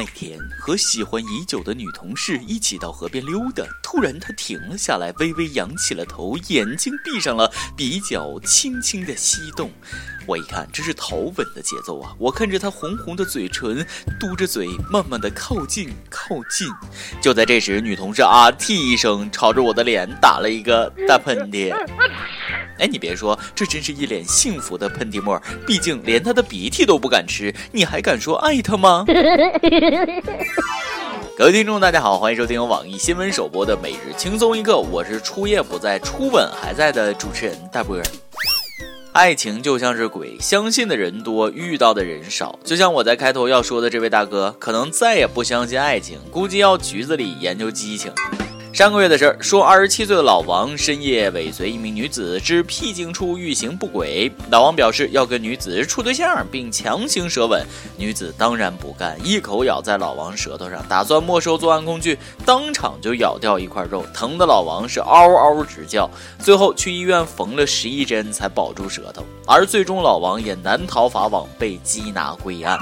那天和喜欢已久的女同事一起到河边溜达，突然她停了下来，微微扬起了头，眼睛闭上了，鼻角轻轻的翕动。我一看，这是头吻的节奏啊！我看着她红红的嘴唇，嘟着嘴，慢慢的靠近，靠近。就在这时，女同事啊嚏一声，朝着我的脸打了一个大喷嚏。哎，你别说，这真是一脸幸福的喷嚏沫。毕竟连他的鼻涕都不敢吃，你还敢说爱他吗？各位听众，大家好，欢迎收听由网易新闻首播的《每日轻松一刻》，我是初夜不在，初吻还在的主持人大波。爱情就像是鬼，相信的人多，遇到的人少。就像我在开头要说的这位大哥，可能再也不相信爱情，估计要局子里研究激情。上个月的事儿，说二十七岁的老王深夜尾随一名女子至僻静处欲行不轨，老王表示要跟女子处对象，并强行舌吻，女子当然不干，一口咬在老王舌头上，打算没收作案工具，当场就咬掉一块肉，疼的老王是嗷嗷直叫，最后去医院缝了十一针才保住舌头，而最终老王也难逃法网，被缉拿归案。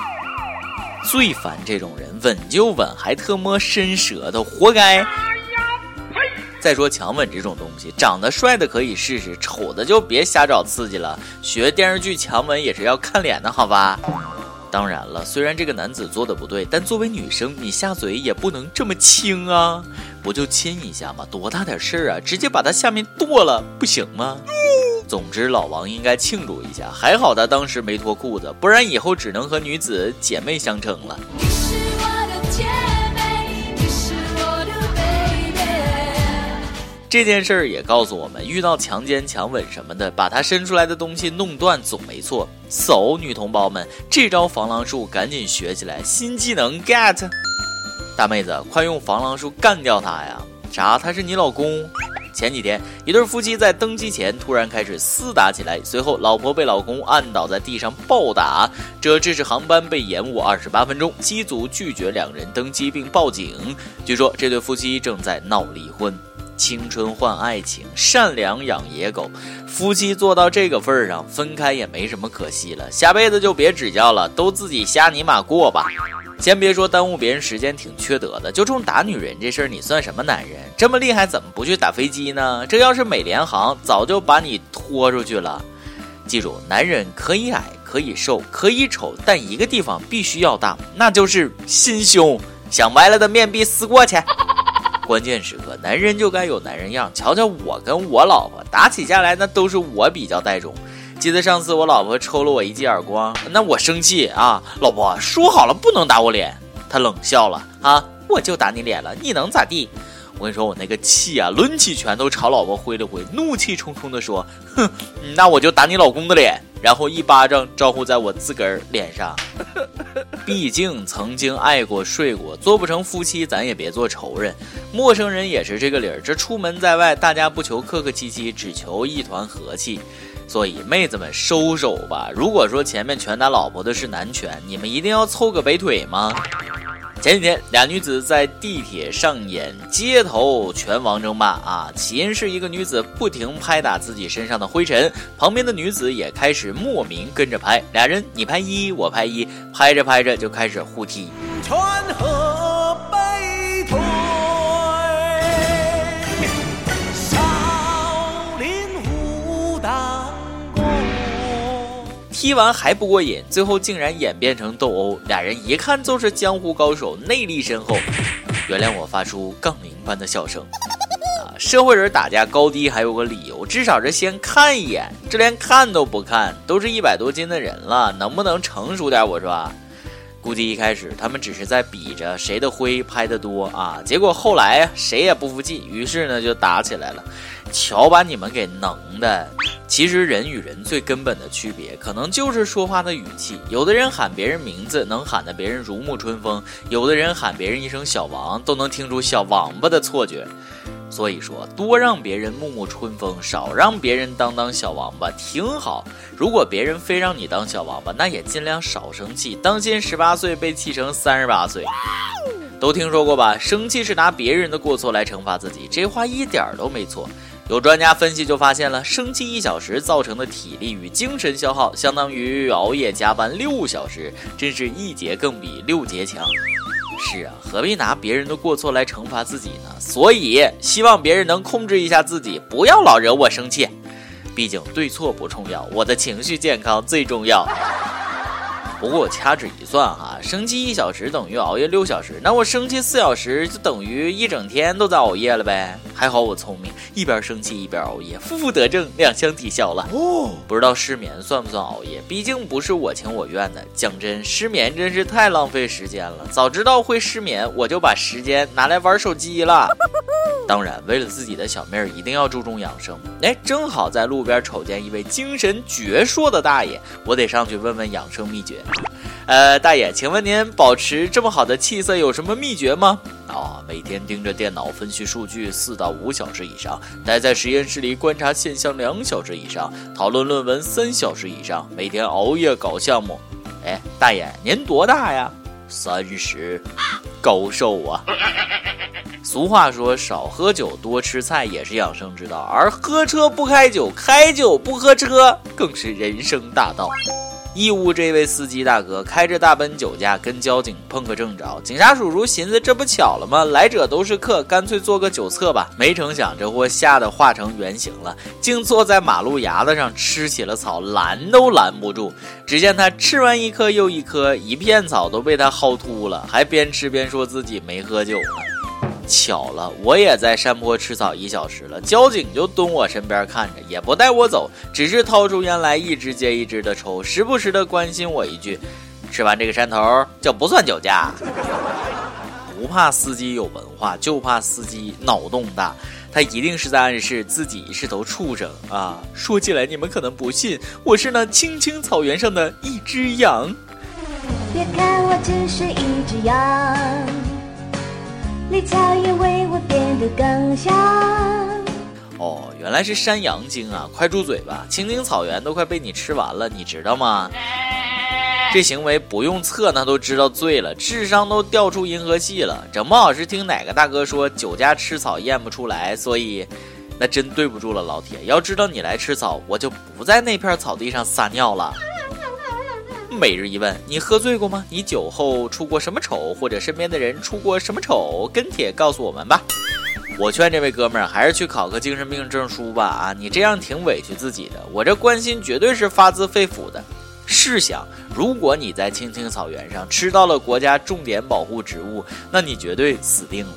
最烦这种人，吻就吻，还特么伸舌头，活该。再说强吻这种东西，长得帅的可以试试，丑的就别瞎找刺激了。学电视剧强吻也是要看脸的，好吧？当然了，虽然这个男子做的不对，但作为女生，你下嘴也不能这么轻啊！不就亲一下吗？多大点事儿啊？直接把他下面剁了不行吗？总之，老王应该庆祝一下，还好他当时没脱裤子，不然以后只能和女子姐妹相称了。这件事儿也告诉我们，遇到强奸、强吻什么的，把他伸出来的东西弄断总没错。走，女同胞们，这招防狼术赶紧学起来，新技能 get。大妹子，快用防狼术干掉他呀！啥？他是你老公？前几天，一对夫妻在登机前突然开始厮打起来，随后老婆被老公按倒在地上暴打，这致使航班被延误二十八分钟。机组拒绝两人登机并报警。据说这对夫妻正在闹离婚。青春换爱情，善良养野狗，夫妻做到这个份儿上，分开也没什么可惜了。下辈子就别指教了，都自己瞎尼玛过吧。先别说耽误别人时间挺缺德的，就冲打女人这事儿，你算什么男人？这么厉害，怎么不去打飞机呢？这要是美联航，早就把你拖出去了。记住，男人可以矮，可以瘦，可以丑，但一个地方必须要大，那就是心胸。想歪了的面壁思过去。关键时刻，男人就该有男人样。瞧瞧我跟我老婆打起架来，那都是我比较带种。记得上次我老婆抽了我一记耳光，那我生气啊，老婆说好了不能打我脸，她冷笑了啊，我就打你脸了，你能咋地？我跟你说，我那个气啊，抡起拳头朝老婆挥了挥，怒气冲冲地说：“哼，那我就打你老公的脸。”然后一巴掌招呼在我自个儿脸上。毕竟曾经爱过睡过，做不成夫妻，咱也别做仇人。陌生人也是这个理儿。这出门在外，大家不求客客气气，只求一团和气。所以妹子们收手吧。如果说前面拳打老婆的是男拳，你们一定要凑个北腿吗？前几天，俩女子在地铁上演街头拳王争霸啊！起因是一个女子不停拍打自己身上的灰尘，旁边的女子也开始莫名跟着拍，俩人你拍一，我拍一，拍着拍着就开始互踢。踢完还不过瘾，最后竟然演变成斗殴，俩人一看就是江湖高手，内力深厚。原谅我发出杠铃般的笑声。啊，社会人打架高低还有个理由，至少是先看一眼，这连看都不看，都是一百多斤的人了，能不能成熟点？我说。估计一开始他们只是在比着谁的灰拍得多啊，结果后来谁也不服气，于是呢就打起来了。瞧把你们给能的！其实人与人最根本的区别，可能就是说话的语气。有的人喊别人名字能喊得别人如沐春风，有的人喊别人一声小王都能听出小王八的错觉。所以说，多让别人沐沐春风，少让别人当当小王八，挺好。如果别人非让你当小王八，那也尽量少生气，当心十八岁被气成三十八岁。都听说过吧？生气是拿别人的过错来惩罚自己，这话一点都没错。有专家分析就发现了，生气一小时造成的体力与精神消耗，相当于熬夜加班六小时，真是一节更比六节强。是啊，何必拿别人的过错来惩罚自己呢？所以希望别人能控制一下自己，不要老惹我生气。毕竟对错不重要，我的情绪健康最重要。不过我掐指一算哈，生气一小时等于熬夜六小时，那我生气四小时就等于一整天都在熬夜了呗。还好我聪明，一边生气一边熬夜，负负得正，两相抵消了。哦，不知道失眠算不算熬夜？毕竟不是我情我愿的。讲真，失眠真是太浪费时间了。早知道会失眠，我就把时间拿来玩手机了。当然，为了自己的小命儿，一定要注重养生。哎，正好在路边瞅见一位精神矍铄的大爷，我得上去问问养生秘诀。呃，大爷，请问您保持这么好的气色有什么秘诀吗？啊，每天盯着电脑分析数据四到五小时以上，待在实验室里观察现象两小时以上，讨论论文三小时以上，每天熬夜搞项目。哎，大爷，您多大呀？三十，高寿啊！俗话说，少喝酒，多吃菜也是养生之道，而喝车不开酒，开酒不喝车，更是人生大道。义乌这位司机大哥开着大奔酒驾，跟交警碰个正着。警察叔叔寻思，这不巧了吗？来者都是客，干脆做个酒测吧。没成想，这货吓得化成原形了，竟坐在马路牙子上吃起了草，拦都拦不住。只见他吃完一颗又一颗，一片草都被他薅秃了，还边吃边说自己没喝酒呢。巧了，我也在山坡吃草一小时了，交警就蹲我身边看着，也不带我走，只是掏出烟来一支接一支的抽，时不时的关心我一句：“吃完这个山头就不算酒驾。”不怕司机有文化，就怕司机脑洞大，他一定是在暗示自己是头畜生啊！说起来你们可能不信，我是那青青草原上的一只羊。别看我只是一只羊。绿草也为我变得更香。哦，原来是山羊精啊！快住嘴吧，青青草原都快被你吃完了，你知道吗？这行为不用测，那都知道醉了，智商都掉出银河系了。整不好是听哪个大哥说酒驾吃草验不出来，所以那真对不住了，老铁。要知道你来吃草，我就不在那片草地上撒尿了。每日一问：你喝醉过吗？你酒后出过什么丑，或者身边的人出过什么丑？跟帖告诉我们吧。我劝这位哥们儿还是去考个精神病证书吧。啊，你这样挺委屈自己的。我这关心绝对是发自肺腑的。试想，如果你在青青草原上吃到了国家重点保护植物，那你绝对死定了。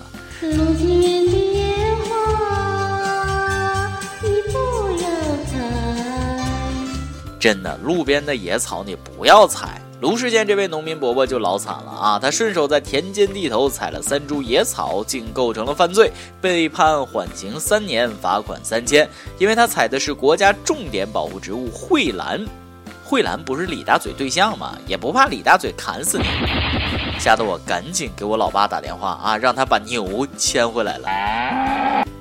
真的，路边的野草你不要采。卢世建这位农民伯伯就老惨了啊！他顺手在田间地头采了三株野草，竟构成了犯罪，被判缓刑三年，罚款三千。因为他采的是国家重点保护植物蕙兰，蕙兰不是李大嘴对象吗？也不怕李大嘴砍死你，吓得我赶紧给我老爸打电话啊，让他把牛牵回来了。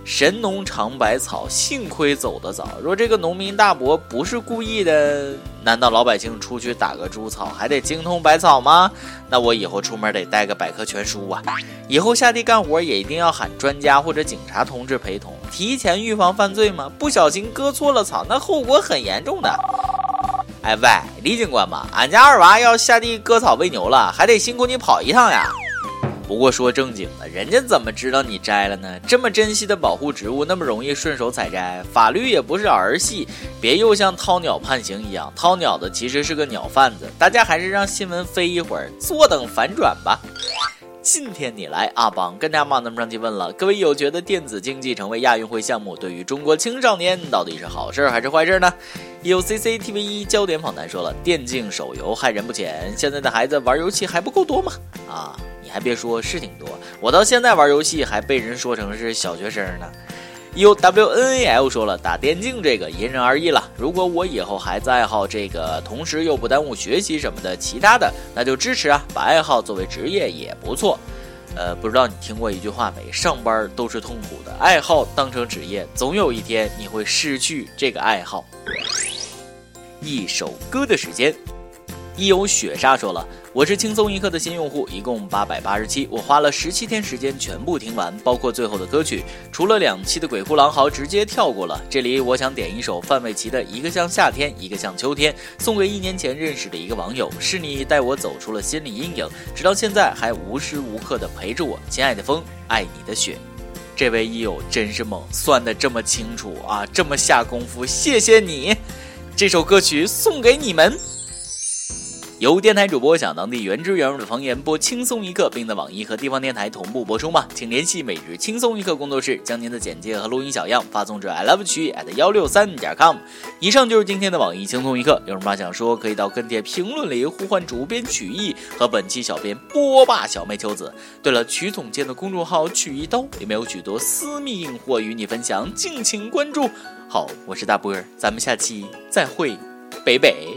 神农尝百草，幸亏走得早。若这个农民大伯不是故意的，难道老百姓出去打个猪草还得精通百草吗？那我以后出门得带个百科全书啊！以后下地干活也一定要喊专家或者警察同志陪同，提前预防犯罪吗？不小心割错了草，那后果很严重的。哎喂，李警官嘛，俺家二娃要下地割草喂牛了，还得辛苦你跑一趟呀。不过说正经的，人家怎么知道你摘了呢？这么珍惜的保护植物，那么容易顺手采摘？法律也不是儿戏，别又像掏鸟判刑一样，掏鸟的其实是个鸟贩子。大家还是让新闻飞一会儿，坐等反转吧。今天你来阿邦跟大家忙那么上去问了，各位有觉得电子竞技成为亚运会项目，对于中国青少年到底是好事还是坏事呢？有 CCTV 一焦点访谈说了，电竞手游害人不浅，现在的孩子玩游戏还不够多吗？啊。还别说，是挺多。我到现在玩游戏还被人说成是小学生呢。U W N A L 说了，打电竞这个因人而异了。如果我以后还在爱好这个，同时又不耽误学习什么的，其他的那就支持啊。把爱好作为职业也不错。呃，不知道你听过一句话没？上班都是痛苦的，爱好当成职业，总有一天你会失去这个爱好。一首歌的时间。一有雪莎说了，我是轻松一刻的新用户，一共八百八十七，我花了十七天时间全部听完，包括最后的歌曲，除了两期的鬼哭狼嚎直接跳过了。这里我想点一首范玮琪的《一个像夏天，一个像秋天》，送给一年前认识的一个网友，是你带我走出了心理阴影，直到现在还无时无刻的陪着我。亲爱的风，爱你的雪。这位益友真是猛，算的这么清楚啊，这么下功夫，谢谢你。这首歌曲送给你们。由电台主播讲当地原汁原味的方言，播轻松一刻，并在网易和地方电台同步播出吗？请联系每日轻松一刻工作室，将您的简介和录音小样发送至 i love 曲 at 幺六三点 com。以上就是今天的网易轻松一刻，有什么想说，可以到跟帖评论里呼唤主编曲艺和本期小编波霸小妹秋子。对了，曲总监的公众号曲一刀里面有许多私密硬货与你分享，敬请关注。好，我是大波儿，咱们下期再会，北北。